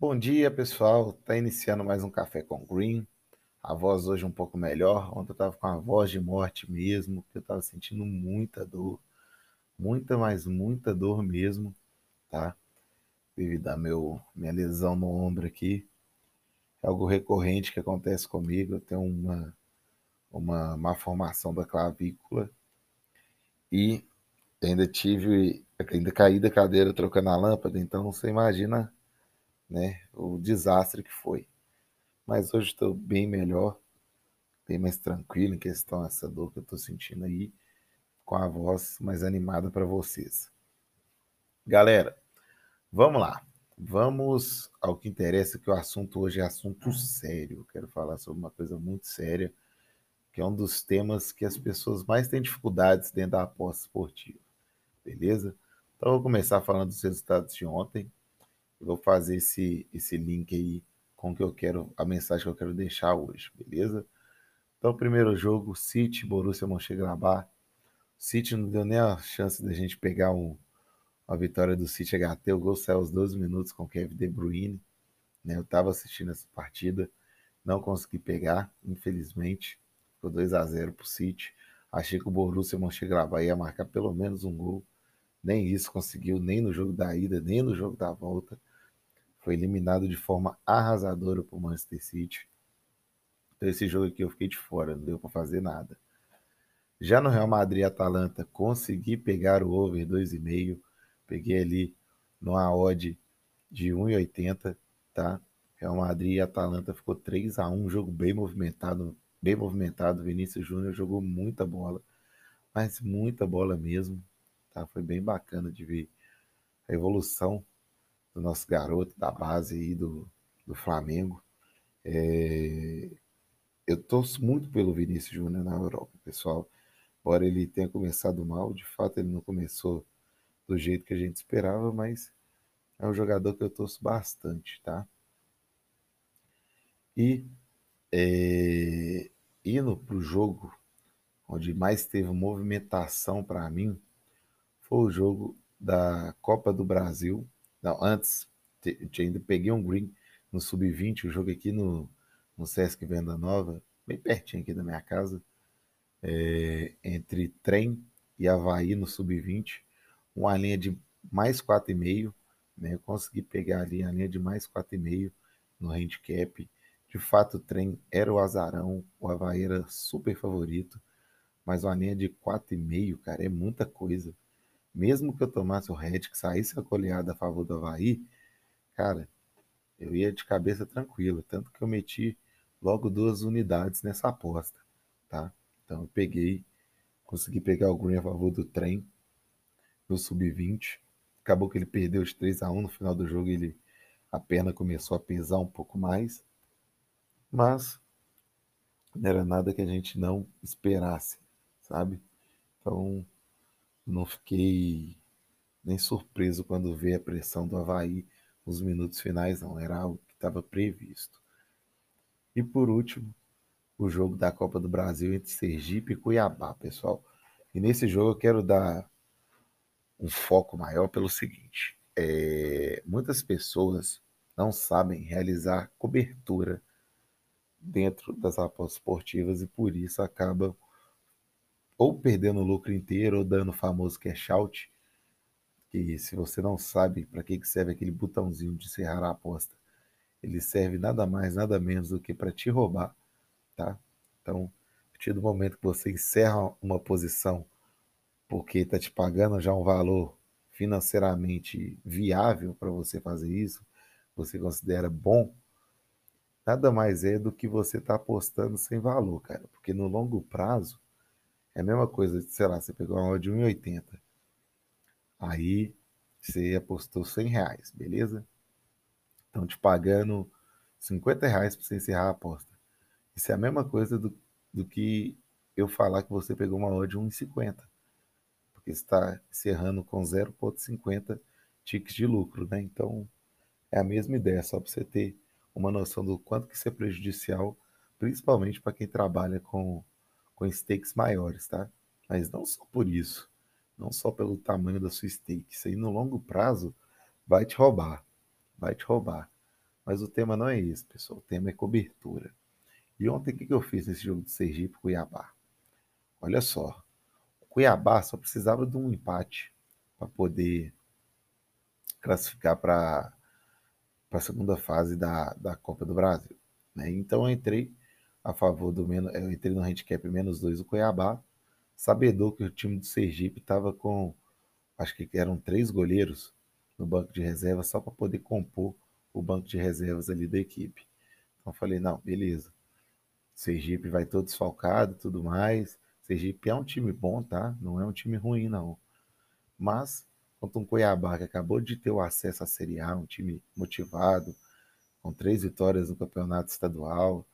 Bom dia, pessoal. Tá iniciando mais um Café com Green. A voz hoje um pouco melhor. Ontem eu tava com a voz de morte mesmo, porque eu tava sentindo muita dor. Muita, mas muita dor mesmo, tá? Devido a meu, minha lesão no ombro aqui. É algo recorrente que acontece comigo. Eu tenho uma, uma má formação da clavícula. E ainda tive, ainda caí da cadeira trocando a lâmpada, então você imagina né, o desastre que foi. Mas hoje estou bem melhor, bem mais tranquilo em questão essa dor que eu estou sentindo aí, com a voz mais animada para vocês. Galera, vamos lá. Vamos ao que interessa, que o assunto hoje é assunto sério. Quero falar sobre uma coisa muito séria, que é um dos temas que as pessoas mais têm dificuldades dentro da aposta esportiva. Beleza? Então, eu vou começar falando dos resultados de ontem. Vou fazer esse, esse link aí com que eu quero, a mensagem que eu quero deixar hoje, beleza? Então, primeiro jogo, City, Borussia Mönchengladbach. City não deu nem a chance da gente pegar um, uma vitória do City HT. O gol saiu aos 12 minutos com Kevin De Bruyne. Né? Eu estava assistindo essa partida, não consegui pegar, infelizmente. Ficou 2 a 0 para o City. Achei que o Borussia Mönchengladbach ia marcar pelo menos um gol. Nem isso conseguiu, nem no jogo da ida, nem no jogo da volta. Foi eliminado de forma arrasadora por Manchester City. Então esse jogo aqui eu fiquei de fora, não deu para fazer nada. Já no Real Madrid Atalanta, consegui pegar o over 2,5. Peguei ali numa odd de 1,80, tá? Real Madrid e Atalanta ficou 3 a 1 jogo bem movimentado, bem movimentado. Vinícius Júnior jogou muita bola, mas muita bola mesmo, tá? Foi bem bacana de ver a evolução do nosso garoto da base aí do, do Flamengo. É, eu torço muito pelo Vinícius Júnior na Europa, pessoal. Embora ele tenha começado mal, de fato ele não começou do jeito que a gente esperava, mas é um jogador que eu torço bastante, tá? E é, indo para o jogo onde mais teve movimentação para mim foi o jogo da Copa do Brasil não, antes, ainda peguei um green no sub-20, o jogo aqui no, no Sesc Venda Nova, bem pertinho aqui da minha casa, é, entre Trem e Havaí no sub-20, uma linha de mais 4,5, né? Eu consegui pegar ali a linha de mais 4,5 no handicap. De fato, o trem era o azarão, o Havaí era super favorito, mas uma linha de 4,5, cara, é muita coisa mesmo que eu tomasse o red, que saísse a goleada a favor do Havaí, cara, eu ia de cabeça tranquila. Tanto que eu meti logo duas unidades nessa aposta, tá? Então eu peguei, consegui pegar o green a favor do trem no sub-20. Acabou que ele perdeu os 3 a 1 no final do jogo, ele a perna começou a pesar um pouco mais. Mas não era nada que a gente não esperasse, sabe? Então, não fiquei nem surpreso quando vi a pressão do Havaí nos minutos finais, não. Era algo que estava previsto. E por último, o jogo da Copa do Brasil entre Sergipe e Cuiabá, pessoal. E nesse jogo eu quero dar um foco maior pelo seguinte: é, muitas pessoas não sabem realizar cobertura dentro das apostas esportivas e por isso acabam ou perdendo o lucro inteiro ou dando o famoso cash out, que se você não sabe para que serve aquele botãozinho de encerrar a aposta, ele serve nada mais, nada menos do que para te roubar, tá? Então, a partir do momento que você encerra uma posição porque está te pagando já um valor financeiramente viável para você fazer isso, você considera bom, nada mais é do que você está apostando sem valor, cara. Porque no longo prazo, é a mesma coisa, sei lá, você pegou uma de 1,80. Aí você apostou 100 reais, beleza? Estão te pagando 50 reais para você encerrar a aposta. Isso é a mesma coisa do, do que eu falar que você pegou uma odd de 1,50. Porque está encerrando com 0,50 tickets de lucro, né? Então é a mesma ideia, só para você ter uma noção do quanto que isso é prejudicial, principalmente para quem trabalha com com stakes maiores, tá? Mas não só por isso, não só pelo tamanho da sua stake. Isso aí no longo prazo vai te roubar, vai te roubar. Mas o tema não é esse, pessoal. O tema é cobertura. E ontem o que eu fiz nesse jogo de Sergipe Cuiabá? Olha só. O Cuiabá só precisava de um empate para poder classificar para a segunda fase da, da Copa do Brasil. Né? Então eu entrei a favor do menos. Eu entrei no handicap menos dois do Cuiabá, sabedor que o time do Sergipe estava com. Acho que eram três goleiros no banco de reservas só para poder compor o banco de reservas ali da equipe. Então falei, não, beleza. Sergipe vai todo desfalcado tudo mais. Sergipe é um time bom, tá? Não é um time ruim, não. Mas, contra um Cuiabá que acabou de ter o acesso à Série A, um time motivado, com três vitórias no campeonato estadual,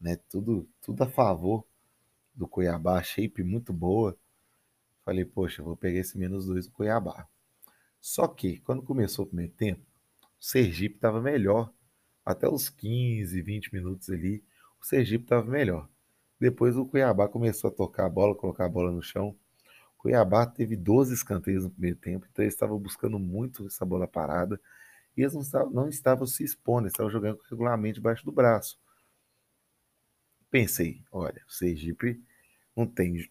né? Tudo, tudo a favor do Cuiabá, shape muito boa. Falei, poxa, vou pegar esse menos dois do Cuiabá. Só que, quando começou o primeiro tempo, o Sergipe estava melhor. Até os 15, 20 minutos ali, o Sergipe estava melhor. Depois o Cuiabá começou a tocar a bola, colocar a bola no chão. O Cuiabá teve 12 escanteios no primeiro tempo, então eles estavam buscando muito essa bola parada. E eles não não estavam se expondo, eles estavam jogando regularmente debaixo do braço. Pensei, olha, o Sergipe não tem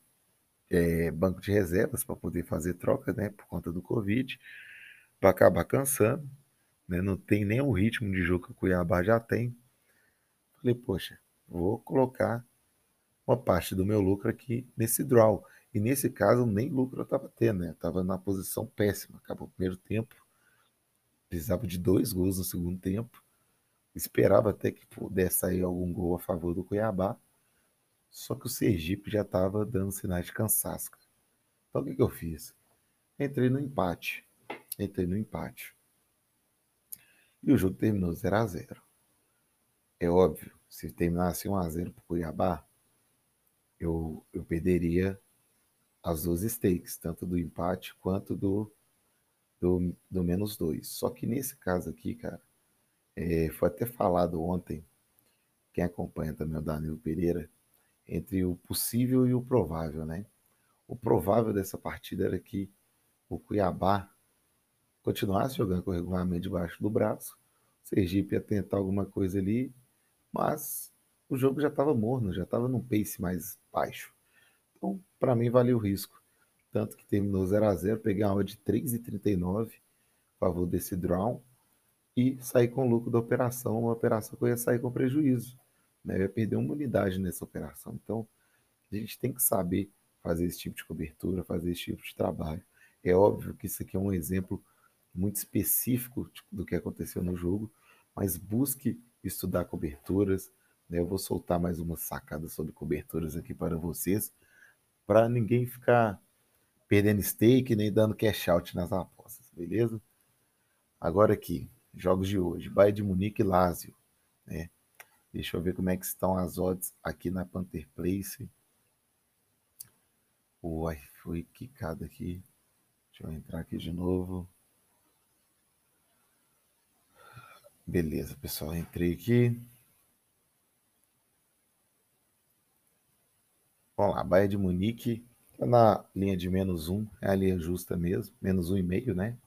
é, banco de reservas para poder fazer troca, né, por conta do Covid, para acabar cansando, né, não tem nem o ritmo de jogo que o Cuiabá já tem. Falei, poxa, vou colocar uma parte do meu lucro aqui nesse draw. E nesse caso, nem lucro eu estava tendo, né? Estava na posição péssima. Acabou o primeiro tempo, precisava de dois gols no segundo tempo. Esperava até que pudesse sair algum gol a favor do Cuiabá. Só que o Sergipe já estava dando sinais de cansaço. Então o que, que eu fiz? Entrei no empate. Entrei no empate. E o jogo terminou 0 a 0 É óbvio, se terminasse 1 a 0 para o Cuiabá, eu, eu perderia as duas stakes, tanto do empate quanto do, do, do menos dois. Só que nesse caso aqui, cara, é, foi até falado ontem, quem acompanha também o Danilo Pereira, entre o possível e o provável, né? O provável dessa partida era que o Cuiabá continuasse jogando com o regulamento debaixo do braço, o Sergipe ia tentar alguma coisa ali, mas o jogo já estava morno, já estava num pace mais baixo. Então, para mim, valeu o risco. Tanto que terminou 0 a 0 peguei uma de 3,39 a favor desse draw e sair com lucro da operação, uma operação que eu ia sair com prejuízo. Né? Eu ia perder uma unidade nessa operação. Então, a gente tem que saber fazer esse tipo de cobertura, fazer esse tipo de trabalho. É óbvio que isso aqui é um exemplo muito específico do que aconteceu no jogo, mas busque estudar coberturas. Né? Eu vou soltar mais uma sacada sobre coberturas aqui para vocês, para ninguém ficar perdendo stake nem dando cash out nas apostas, beleza? Agora aqui, jogos de hoje, Bayern de Munique e Lazio, né? Deixa eu ver como é que estão as odds aqui na Panther Place. Uai, foi quicado aqui. Deixa eu entrar aqui de novo. Beleza, pessoal, entrei aqui. Vamos lá, Bahia de Munique, tá na linha de menos um, é a linha justa mesmo, menos um e meio, né?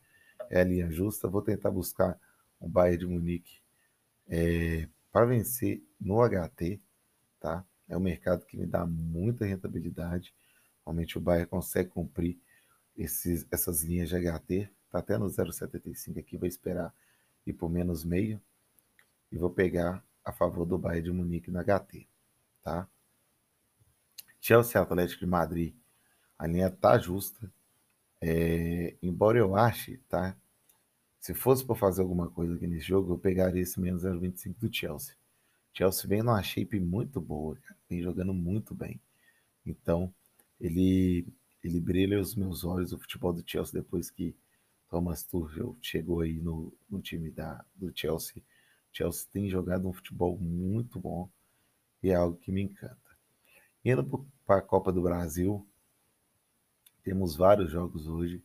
É a linha justa. Vou tentar buscar um Bahia de Munique é, para vencer no HT, tá? É um mercado que me dá muita rentabilidade. Realmente o Bahia consegue cumprir esses, essas linhas de HT. Tá até no 0,75 aqui, vou esperar ir por menos meio e vou pegar a favor do Bayern de Munique na HT, tá? Chelsea Atlético de Madrid, a linha tá justa. É, embora eu ache, tá? Se fosse para fazer alguma coisa aqui nesse jogo, eu pegaria esse menos 0,25 do Chelsea. Chelsea vem numa shape muito boa, cara. vem jogando muito bem. Então, ele, ele brilha os meus olhos o futebol do Chelsea depois que Thomas Tuchel chegou aí no, no time da, do Chelsea. Chelsea tem jogado um futebol muito bom e é algo que me encanta. Indo para a Copa do Brasil, temos vários jogos hoje.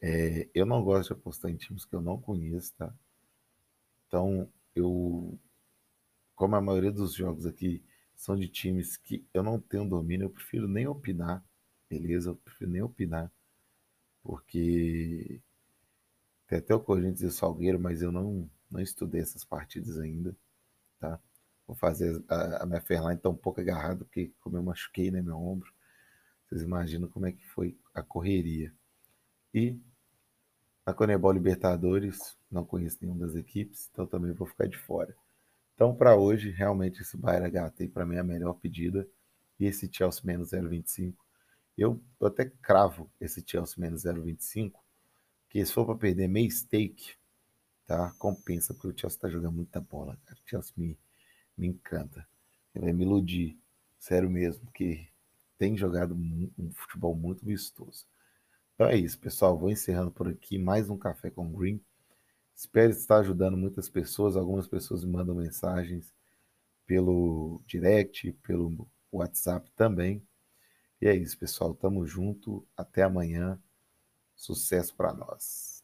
É, eu não gosto de apostar em times que eu não conheço, tá? Então, eu, como a maioria dos jogos aqui são de times que eu não tenho domínio, eu prefiro nem opinar, beleza? Eu prefiro nem opinar, porque Tem até o Corinthians e o Salgueiro, mas eu não, não estudei essas partidas ainda, tá? Vou fazer a, a minha Fairline tá um pouco agarrada, porque como eu machuquei, né, meu ombro, vocês imaginam como é que foi a correria. E na Conebol Libertadores, não conheço nenhuma das equipes, então também vou ficar de fora. Então, para hoje, realmente esse Bayern HT para mim é a melhor pedida. E esse Chelsea menos 0,25. Eu, até cravo esse Chelsea menos 0,25, que se for para perder meio stake, tá? Compensa, porque o Chelsea está jogando muita bola, cara. O Chelsea me, me encanta. Ele vai me iludir, sério mesmo, porque tem jogado um futebol muito vistoso. Então é isso, pessoal. Vou encerrando por aqui mais um Café com Green. Espero estar ajudando muitas pessoas. Algumas pessoas me mandam mensagens pelo direct, pelo WhatsApp também. E é isso, pessoal. Tamo junto. Até amanhã. Sucesso para nós.